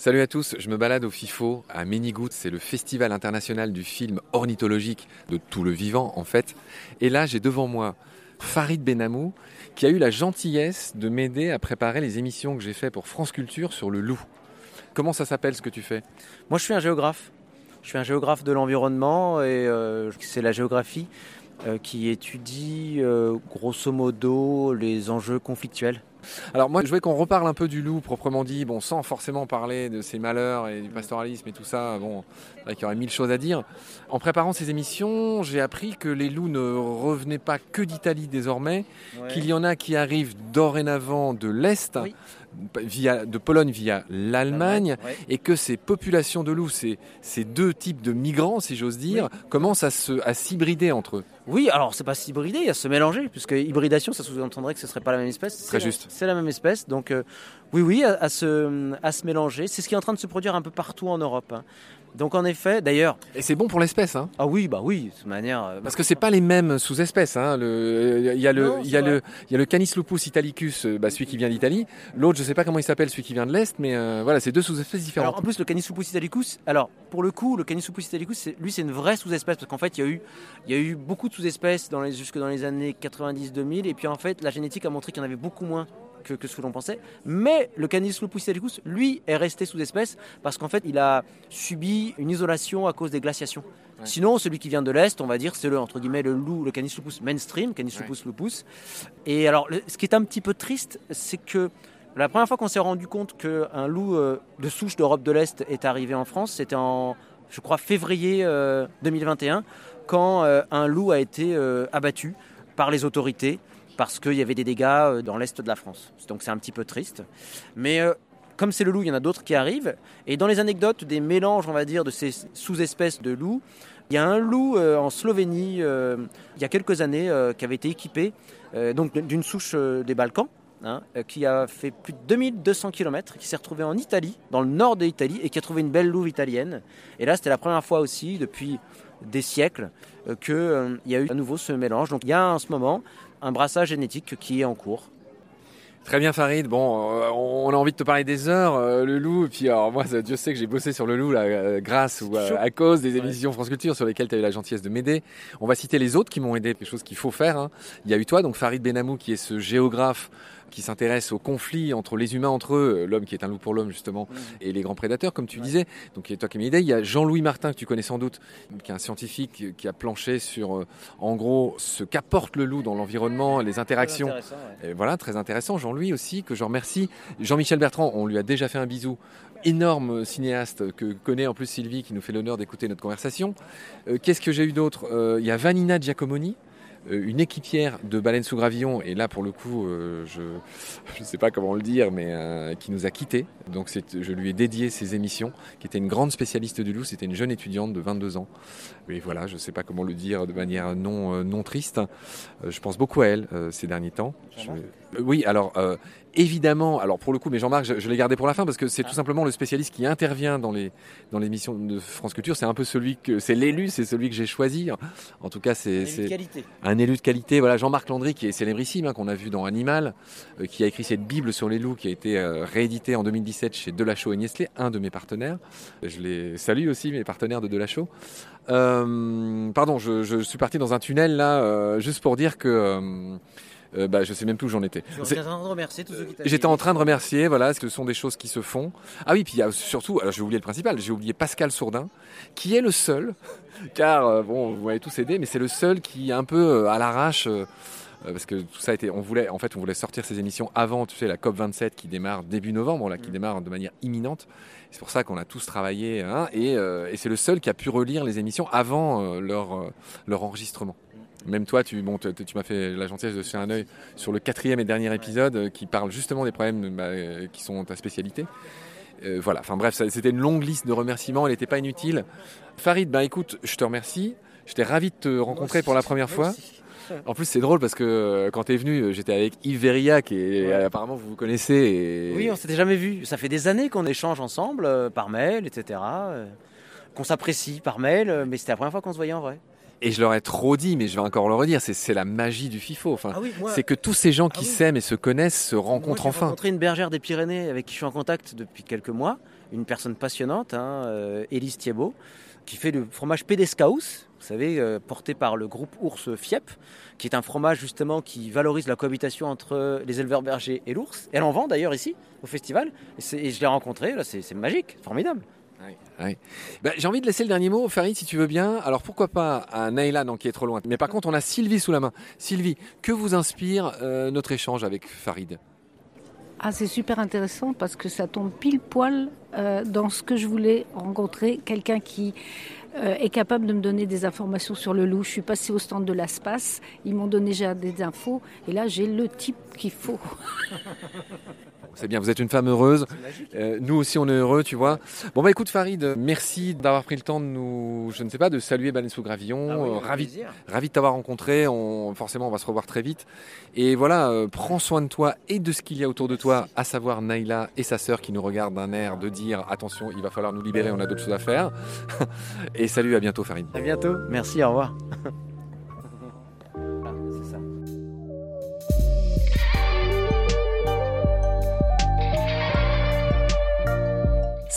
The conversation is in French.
Salut à tous, je me balade au FIFO à Ménigout, c'est le festival international du film ornithologique de tout le vivant en fait. Et là j'ai devant moi Farid Benamou qui a eu la gentillesse de m'aider à préparer les émissions que j'ai fait pour France Culture sur le loup. Comment ça s'appelle ce que tu fais? Moi je suis un géographe. Je suis un géographe de l'environnement et euh, c'est la géographie euh, qui étudie euh, grosso modo les enjeux conflictuels. Alors moi je voulais qu'on reparle un peu du loup proprement dit, bon sans forcément parler de ses malheurs et du pastoralisme et tout ça, bon il y aurait mille choses à dire. En préparant ces émissions, j'ai appris que les loups ne revenaient pas que d'Italie désormais, qu'il y en a qui arrivent dorénavant de l'Est, via, de Pologne via l'Allemagne, et que ces populations de loups, ces, ces deux types de migrants, si j'ose dire, commencent à, se, à s'hybrider entre eux. Oui, alors c'est pas s'hybrider, il y a se mélanger, puisque hybridation, ça sous-entendrait que ce serait pas la même espèce. Très juste. C'est la même espèce, donc euh, oui, oui, à, se, à se mélanger. C'est ce qui est en train de se produire un peu partout en Europe. Hein. Donc en effet, d'ailleurs. Et c'est bon pour l'espèce, hein Ah oui, bah oui, de toute manière. Euh, Parce que c'est pas les mêmes sous-espèces. Hein. Il y a le, il y a le, il y a le Canis lupus italicus, euh, bah, celui qui vient d'Italie. L'autre, je sais pas comment il s'appelle, celui qui vient de l'est, mais euh, voilà, c'est deux sous-espèces différentes. Alors, en plus, le Canis lupus italicus. Alors pour le coup, le Canis lupus italicus, lui, c'est une vraie sous-espèce parce qu'en fait, il y a eu, il y a eu beaucoup de sous-espèces dans les, jusque dans les années 90-2000, et puis en fait, la génétique a montré qu'il y en avait beaucoup moins que, ce que l'on pensait. Mais le Canis lupus italicus, lui, est resté sous espèce parce qu'en fait, il a subi une isolation à cause des glaciations. Sinon, celui qui vient de l'Est, on va dire, c'est le, entre guillemets, le loup, le Canis lupus mainstream, Canis lupus lupus. Et alors, ce qui est un petit peu triste, c'est que la première fois qu'on s'est rendu compte qu'un loup euh, de souche d'Europe de l'Est est arrivé en France, c'était en, je crois, février 2021, euh, quand euh, un loup a été abattu par les autorités parce qu'il y avait des dégâts euh, dans l'est de la France. Donc c'est un petit peu triste. Mais euh, comme c'est le loup, il y en a d'autres qui arrivent. Et dans les anecdotes des mélanges, on va dire, de ces sous-espèces de loups, il y a un loup euh, en Slovénie, il y a quelques années, qui avait été équipé donc d'une souche des Balkans. Hein, qui a fait plus de 2200 km, qui s'est retrouvé en Italie, dans le nord de l'Italie, et qui a trouvé une belle louve italienne. Et là, c'était la première fois aussi, depuis des siècles, qu'il y a eu à nouveau ce mélange. Donc il y a en ce moment un brassage génétique qui est en cours. Très bien Farid, bon, euh, on a envie de te parler des heures, euh, le loup, et puis alors moi, Dieu sait que j'ai bossé sur le loup là, euh, grâce ou à cause des émissions France Culture sur lesquelles tu as eu la gentillesse de m'aider. On va citer les autres qui m'ont aidé, quelque chose qu'il faut faire. Hein. Il y a eu toi, donc Farid Benamou, qui est ce géographe qui s'intéresse au conflit entre les humains entre eux, l'homme qui est un loup pour l'homme justement, et les grands prédateurs, comme tu disais. Donc il y a toi qui aidé. Il y a Jean-Louis Martin, que tu connais sans doute, qui est un scientifique qui a planché sur, euh, en gros, ce qu'apporte le loup dans l'environnement, les interactions. Et voilà, très intéressant. Jean-Louis aussi, que je remercie. Jean-Michel Bertrand, on lui a déjà fait un bisou. Énorme cinéaste que connaît en plus Sylvie, qui nous fait l'honneur d'écouter notre conversation. Euh, qu'est-ce que j'ai eu d'autre? Euh, Il y a Vanina Giacomoni, euh, une équipière de baleine sous gravillon, et là pour le coup, euh, je ne sais pas comment le dire, mais euh, qui nous a quittés. Donc je lui ai dédié ces émissions, qui était une grande spécialiste du loup, c'était une jeune étudiante de 22 ans. Et voilà, je ne sais pas comment le dire de manière non, non triste. je pense beaucoup à elle ces derniers temps. oui, alors évidemment, alors pour le coup, mais Jean-Marc, je, l'ai gardé pour la fin parce que c'est tout ah. simplement le spécialiste qui intervient dans les dans l'émission de France Culture. C'est un peu celui que c'est l'élu, c'est celui que j'ai choisi. En tout cas, c'est un, élu de qualité. Voilà, Jean-Marc Landry qui est célébrissime, hein, qu'on a vu dans Animal, euh, qui a écrit cette Bible sur les loups, qui a été euh, réédité en 2017 chez Delachaux et Nestlé, un de mes partenaires. Je les salue aussi, mes partenaires de Delachaux. Euh, pardon, je, je, suis parti dans un tunnel là, juste pour dire que euh, bah, je sais même plus où j'en étais. J'étais en train de remercier tous ceux qui J'étais en train de remercier, voilà, ce sont des choses qui se font. Ah oui, puis il y a surtout, alors j'ai oublié le principal, j'ai oublié Pascal Sourdin, qui est le seul, car euh, bon, vous m'avez tous aidé, mais c'est le seul qui un peu euh, à l'arrache. parce que tout ça a été, on voulait, en fait, on voulait sortir ces émissions avant, tu sais, la COP 27 qui démarre début novembre, là, qui mm. démarre de manière imminente. C'est pour ça qu'on a tous travaillé, hein, et, et c'est le seul qui a pu relire les émissions avant leur leur enregistrement. Même toi, tu, bon, tu, m'as fait la gentillesse de faire un œil sur le quatrième et dernier épisode euh, qui parle justement des problèmes bah, euh, qui sont ta spécialité. Euh, voilà, enfin bref, c'était une longue liste de remerciements, elle n'était pas inutile. Farid, bah écoute, je te remercie. J'étais ravi de te rencontrer pour la première fois. En plus, c'est drôle parce que quand tu es venu, j'étais avec Yves Verillac et apparemment vous vous connaissez. Oui, on s'était jamais vu. Ça fait des années qu'on échange ensemble par mail, etc. qu'on s'apprécie par mail, mais c'était la première fois qu'on se voyait en vrai. Et je leur ai trop dit, mais je vais encore le redire, c'est la magie du FIFO. Enfin, ah c'est que tous ces gens qui ah s'aiment et se connaissent se rencontrent enfin. J'ai rencontré une bergère des Pyrénées avec qui je suis en contact depuis quelques mois. une personne passionnante, hein, euh, Élise Thiebaud, qui fait le fromage Pédescaus, vous savez, euh, porté par le groupe Ours Fiep, qui est un fromage justement qui valorise la cohabitation entre les éleveurs bergers et l'ours. Elle en vend d'ailleurs ici, au festival, et, je l'ai rencontré, là c'est magique, formidable. Bah, j'ai envie de laisser le dernier mot, Farid, si tu veux bien. Alors pourquoi pas à Naïla, non, qui est trop loin. Mais par contre, on a Sylvie sous la main. Sylvie, que vous inspire euh, notre échange avec Farid? Ah, c'est super intéressant parce que ça tombe pile poil euh, dans ce que je voulais rencontrer, quelqu'un qui euh, est capable de me donner des informations sur le loup. Je suis passée au stand de l'ASPAS, ils m'ont donné déjà des infos, et là j'ai le type qu'il faut. C'est bien, vous êtes une femme heureuse. Euh, nous aussi, on est heureux, tu vois. Bon, bah écoute, Farid, merci d'avoir pris le temps de nous, je ne sais pas, de saluer Baleine sous Gravillon. Ah euh, ravi, ravi de t'avoir rencontré. On, forcément, on va se revoir très vite. Et voilà, euh, prends soin de toi et de ce qu'il y a autour de toi, à savoir Naïla et sa sœur qui nous regardent d'un air de dire attention, il va falloir nous libérer, on a d'autres choses à faire. et salut, à bientôt, Farid. À bientôt. Merci, au revoir.